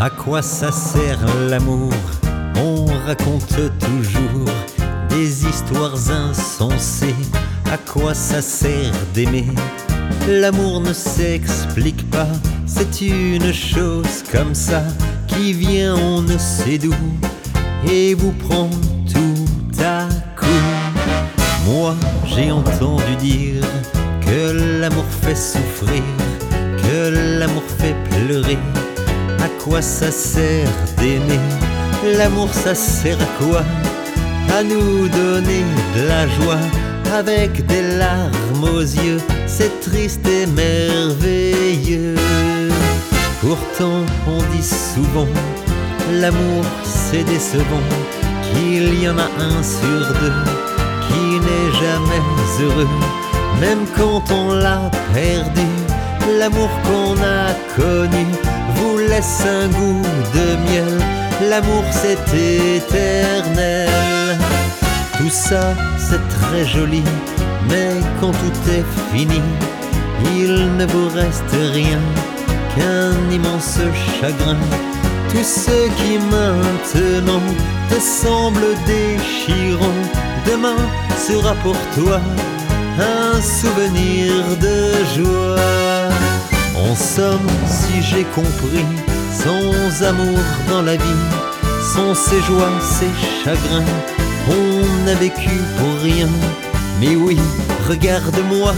À quoi ça sert l'amour? On raconte toujours des histoires insensées. À quoi ça sert d'aimer? L'amour ne s'explique pas, c'est une chose comme ça qui vient on ne sait d'où et vous prend tout à coup. Moi j'ai entendu dire que l'amour fait souffrir, que l'amour fait pleurer. À quoi ça sert d'aimer? L'amour ça sert à quoi? À nous donner de la joie avec des larmes aux yeux, c'est triste et merveilleux. Pourtant on dit souvent, l'amour c'est décevant, qu'il y en a un sur deux qui n'est jamais heureux, même quand on l'a perdu. L'amour qu'on a connu un goût de miel, l'amour c'est éternel. Tout ça c'est très joli, mais quand tout est fini, il ne vous reste rien qu'un immense chagrin. Tout ce qui maintenant te semble déchirant, demain sera pour toi un souvenir de joie. En somme, si j'ai compris, sans amour dans la vie, sans ses joies, ses chagrins, on a vécu pour rien. Mais oui, regarde-moi,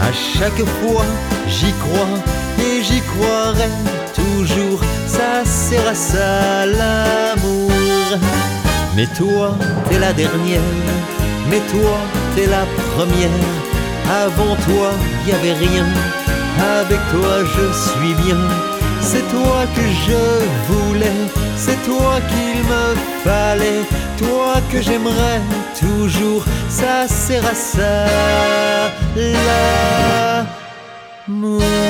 à chaque fois j'y crois et j'y croirai toujours. Ça sert à ça l'amour. Mais toi, t'es la dernière, mais toi, t'es la première. Avant toi, y avait rien. Avec toi, je suis bien. C'est toi que je voulais, c'est toi qu'il me fallait, toi que j'aimerais toujours. Ça sert à ça l'amour.